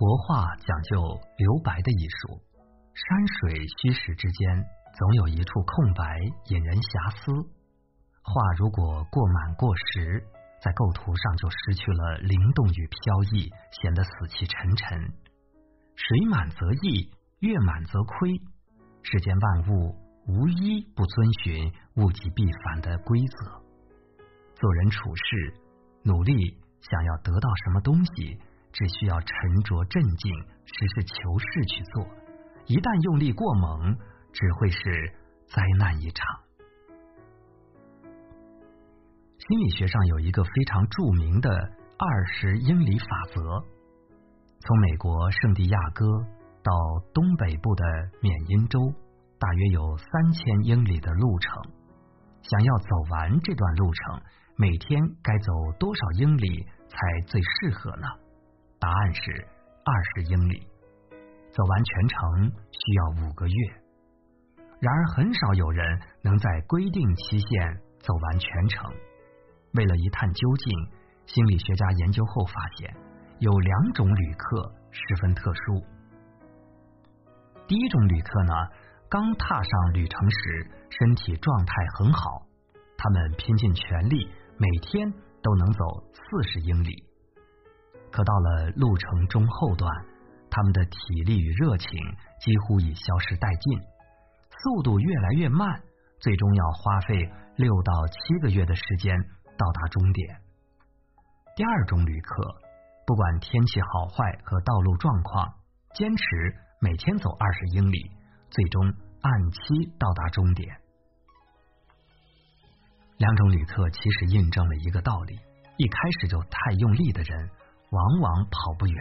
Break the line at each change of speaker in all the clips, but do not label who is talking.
国画讲究留白的艺术，山水虚实之间总有一处空白，引人遐思。画如果过满过实，在构图上就失去了灵动与飘逸，显得死气沉沉。水满则溢，月满则亏。世间万物无一不遵循物极必反的规则。做人处事，努力想要得到什么东西，只需要沉着镇静，实事求是去做。一旦用力过猛，只会是灾难一场。心理学上有一个非常著名的二十英里法则。从美国圣地亚哥到东北部的缅因州，大约有三千英里的路程。想要走完这段路程，每天该走多少英里才最适合呢？答案是二十英里。走完全程需要五个月。然而，很少有人能在规定期限走完全程。为了一探究竟，心理学家研究后发现，有两种旅客十分特殊。第一种旅客呢，刚踏上旅程时身体状态很好，他们拼尽全力，每天都能走四十英里。可到了路程中后段，他们的体力与热情几乎已消失殆尽，速度越来越慢，最终要花费六到七个月的时间。到达终点。第二种旅客，不管天气好坏和道路状况，坚持每天走二十英里，最终按期到达终点。两种旅客其实印证了一个道理：一开始就太用力的人，往往跑不远。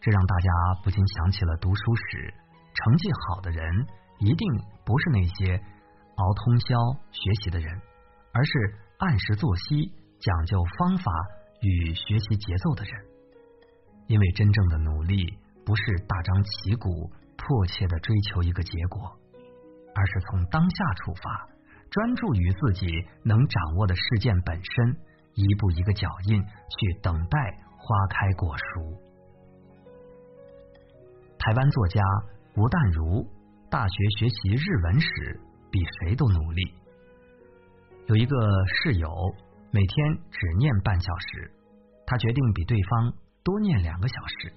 这让大家不禁想起了读书时，成绩好的人一定不是那些熬通宵学习的人，而是。按时作息、讲究方法与学习节奏的人，因为真正的努力不是大张旗鼓、迫切的追求一个结果，而是从当下出发，专注于自己能掌握的事件本身，一步一个脚印去等待花开果熟。台湾作家吴淡如大学学习日文时，比谁都努力。有一个室友每天只念半小时，他决定比对方多念两个小时。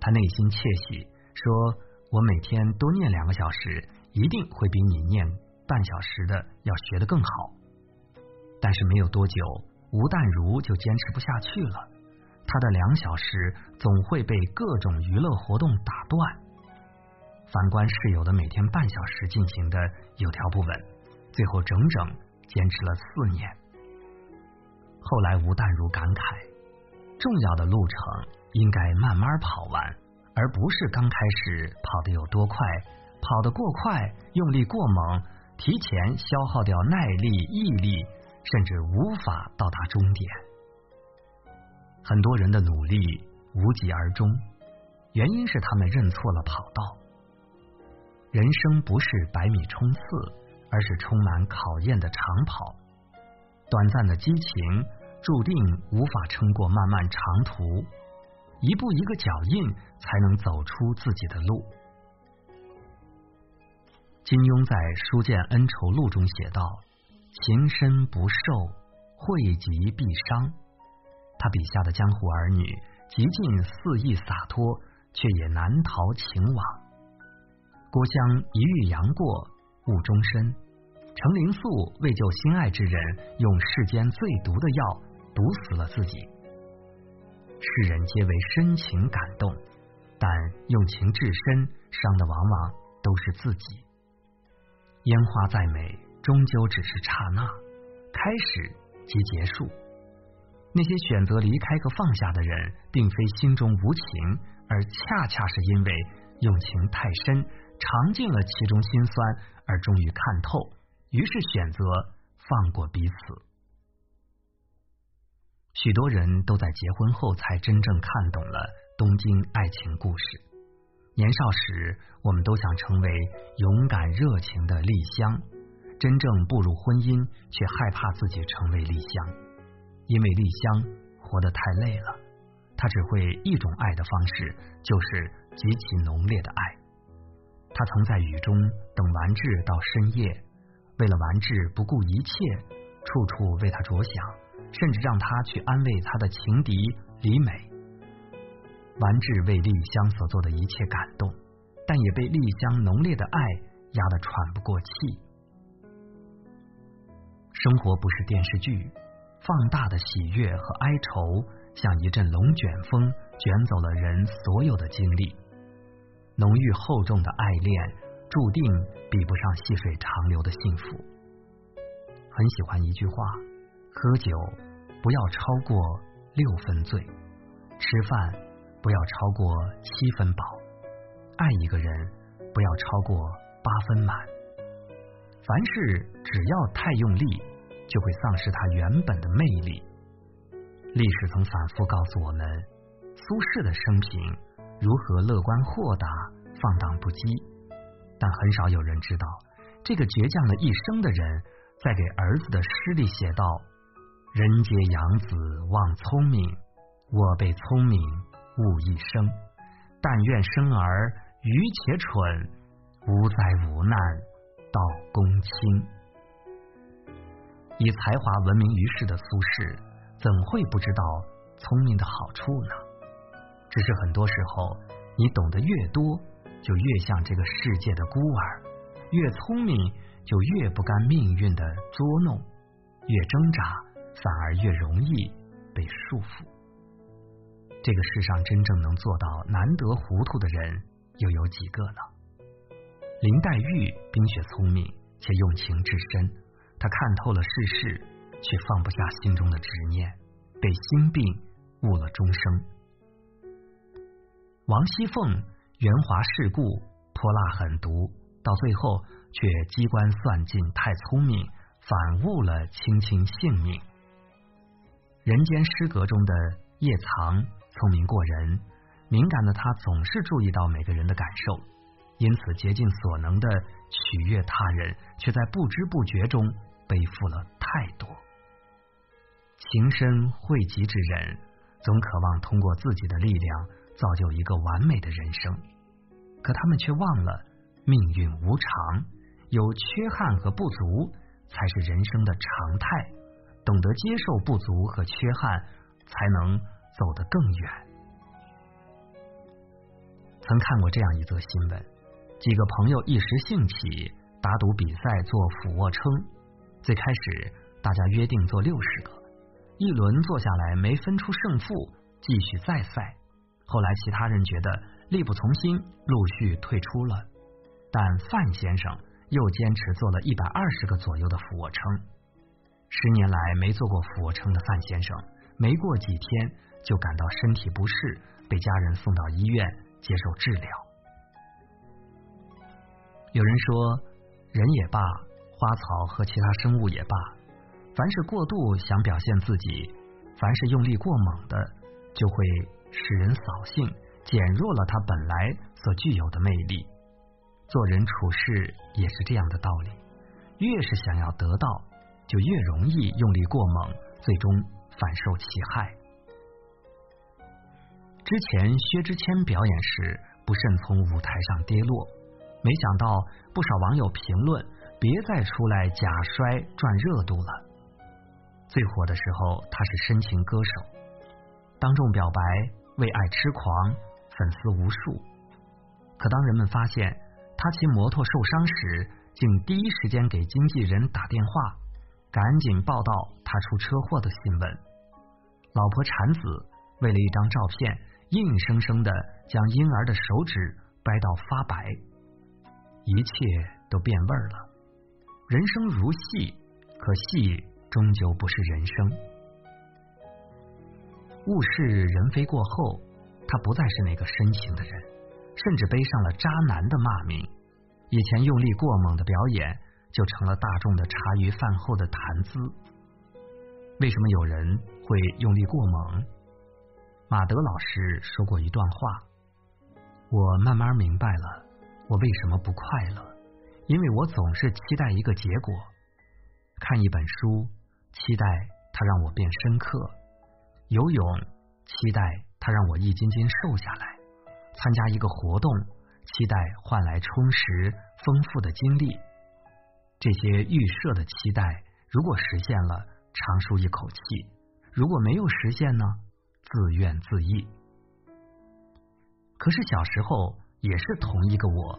他内心窃喜，说：“我每天多念两个小时，一定会比你念半小时的要学得更好。”但是没有多久，吴淡如就坚持不下去了。他的两小时总会被各种娱乐活动打断。反观室友的每天半小时进行的有条不紊，最后整整。坚持了四年，后来吴淡如感慨：重要的路程应该慢慢跑完，而不是刚开始跑得有多快，跑得过快，用力过猛，提前消耗掉耐力、毅力，甚至无法到达终点。很多人的努力无疾而终，原因是他们认错了跑道。人生不是百米冲刺。而是充满考验的长跑，短暂的激情注定无法撑过漫漫长途，一步一个脚印才能走出自己的路。金庸在《书剑恩仇录》中写道：“情深不寿，惠及必伤。”他笔下的江湖儿女，极尽肆意洒脱，却也难逃情网。郭襄一遇杨过。误终身，程灵素为救心爱之人，用世间最毒的药毒死了自己。世人皆为深情感动，但用情至深，伤的往往都是自己。烟花再美，终究只是刹那，开始即结束。那些选择离开和放下的人，并非心中无情，而恰恰是因为用情太深，尝尽了其中辛酸。而终于看透，于是选择放过彼此。许多人都在结婚后才真正看懂了东京爱情故事。年少时，我们都想成为勇敢热情的丽香，真正步入婚姻，却害怕自己成为丽香，因为丽香活得太累了，他只会一种爱的方式，就是极其浓烈的爱。他曾在雨中等完治到深夜，为了完治不顾一切，处处为他着想，甚至让他去安慰他的情敌李美。完治为丽香所做的一切感动，但也被丽香浓烈的爱压得喘不过气。生活不是电视剧，放大的喜悦和哀愁像一阵龙卷风，卷走了人所有的经历。浓郁厚重的爱恋，注定比不上细水长流的幸福。很喜欢一句话：喝酒不要超过六分醉，吃饭不要超过七分饱，爱一个人不要超过八分满。凡事只要太用力，就会丧失它原本的魅力。历史曾反复告诉我们，苏轼的生平如何乐观豁达、放荡不羁，但很少有人知道，这个倔强了一生的人，在给儿子的诗里写道：“人皆养子望聪明，我被聪明误一生。但愿生儿愚且蠢，无灾无难。”到公卿，以才华闻名于世的苏轼，怎会不知道聪明的好处呢？只是很多时候，你懂得越多，就越像这个世界的孤儿；越聪明，就越不甘命运的捉弄；越挣扎，反而越容易被束缚。这个世上真正能做到难得糊涂的人，又有几个呢？林黛玉冰雪聪明且用情至深，她看透了世事，却放不下心中的执念，被心病误了终生。王熙凤圆滑世故，泼辣狠毒，到最后却机关算尽，太聪明，反误了卿卿性命。人间失格中的叶藏聪明过人，敏感的他总是注意到每个人的感受。因此，竭尽所能的取悦他人，却在不知不觉中背负了太多。情深惠及之人，总渴望通过自己的力量造就一个完美的人生，可他们却忘了命运无常，有缺憾和不足才是人生的常态。懂得接受不足和缺憾，才能走得更远。曾看过这样一则新闻。几个朋友一时兴起打赌比赛做俯卧撑，最开始大家约定做六十个，一轮做下来没分出胜负，继续再赛。后来其他人觉得力不从心，陆续退出了。但范先生又坚持做了一百二十个左右的俯卧撑。十年来没做过俯卧撑的范先生，没过几天就感到身体不适，被家人送到医院接受治疗。有人说，人也罢，花草和其他生物也罢，凡是过度想表现自己，凡是用力过猛的，就会使人扫兴，减弱了他本来所具有的魅力。做人处事也是这样的道理，越是想要得到，就越容易用力过猛，最终反受其害。之前薛之谦表演时，不慎从舞台上跌落。没想到不少网友评论：“别再出来假摔赚热度了。”最火的时候，他是深情歌手，当众表白为爱痴狂，粉丝无数。可当人们发现他骑摩托受伤时，竟第一时间给经纪人打电话，赶紧报道他出车祸的新闻。老婆产子，为了一张照片，硬生生的将婴儿的手指掰到发白。一切都变味儿了。人生如戏，可戏终究不是人生。物是人非过后，他不再是那个深情的人，甚至背上了渣男的骂名。以前用力过猛的表演，就成了大众的茶余饭后的谈资。为什么有人会用力过猛？马德老师说过一段话，我慢慢明白了。我为什么不快乐？因为我总是期待一个结果。看一本书，期待它让我变深刻；游泳，期待它让我一斤斤瘦下来，参加一个活动，期待换来充实丰富的经历。这些预设的期待，如果实现了，长舒一口气；如果没有实现呢，自怨自艾。可是小时候也是同一个我，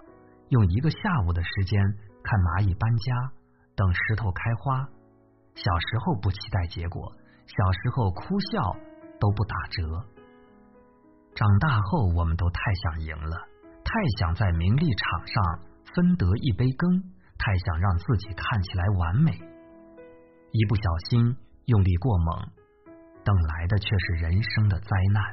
用一个下午的时间看蚂蚁搬家，等石头开花。小时候不期待结果，小时候哭笑都不打折。长大后，我们都太想赢了，太想在名利场上分得一杯羹，太想让自己看起来完美。一不小心用力过猛，等来的却是人生的灾难。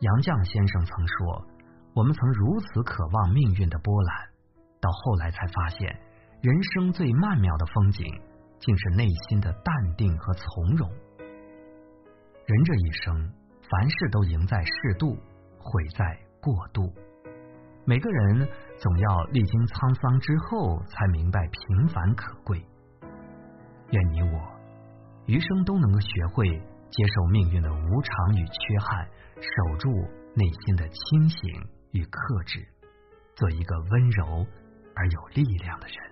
杨绛先生曾说：“我们曾如此渴望命运的波澜，到后来才发现，人生最曼妙的风景，竟是内心的淡定和从容。人这一生。”凡事都赢在适度，毁在过度。每个人总要历经沧桑之后，才明白平凡可贵。愿你我余生都能够学会接受命运的无常与缺憾，守住内心的清醒与克制，做一个温柔而有力量的人。